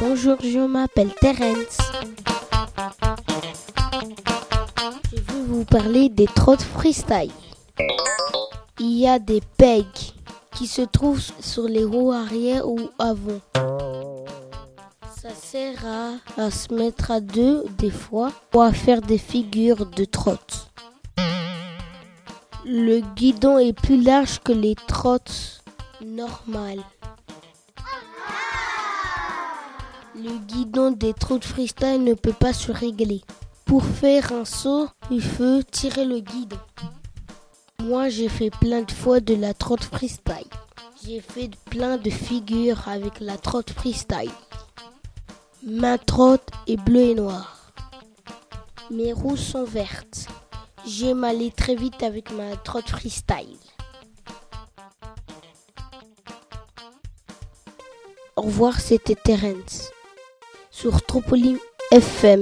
Bonjour, je m'appelle Terence. Je vais vous parler des trottes freestyle. Il y a des pegs qui se trouvent sur les roues arrière ou avant. Ça sert à, se mettre à deux des fois ou à faire des figures de trottes. Le guidon est plus large que les trottes normales. Le guidon des trottes freestyle ne peut pas se régler. Pour faire un saut, il faut tirer le guidon. Moi, j'ai fait plein de fois de la trotte freestyle. J'ai fait plein de figures avec la trotte freestyle. Ma trotte est bleue et noire. Mes roues sont vertes. J'aime aller très vite avec ma trotte freestyle. Au revoir, c'était Terence sur Tropoline FM.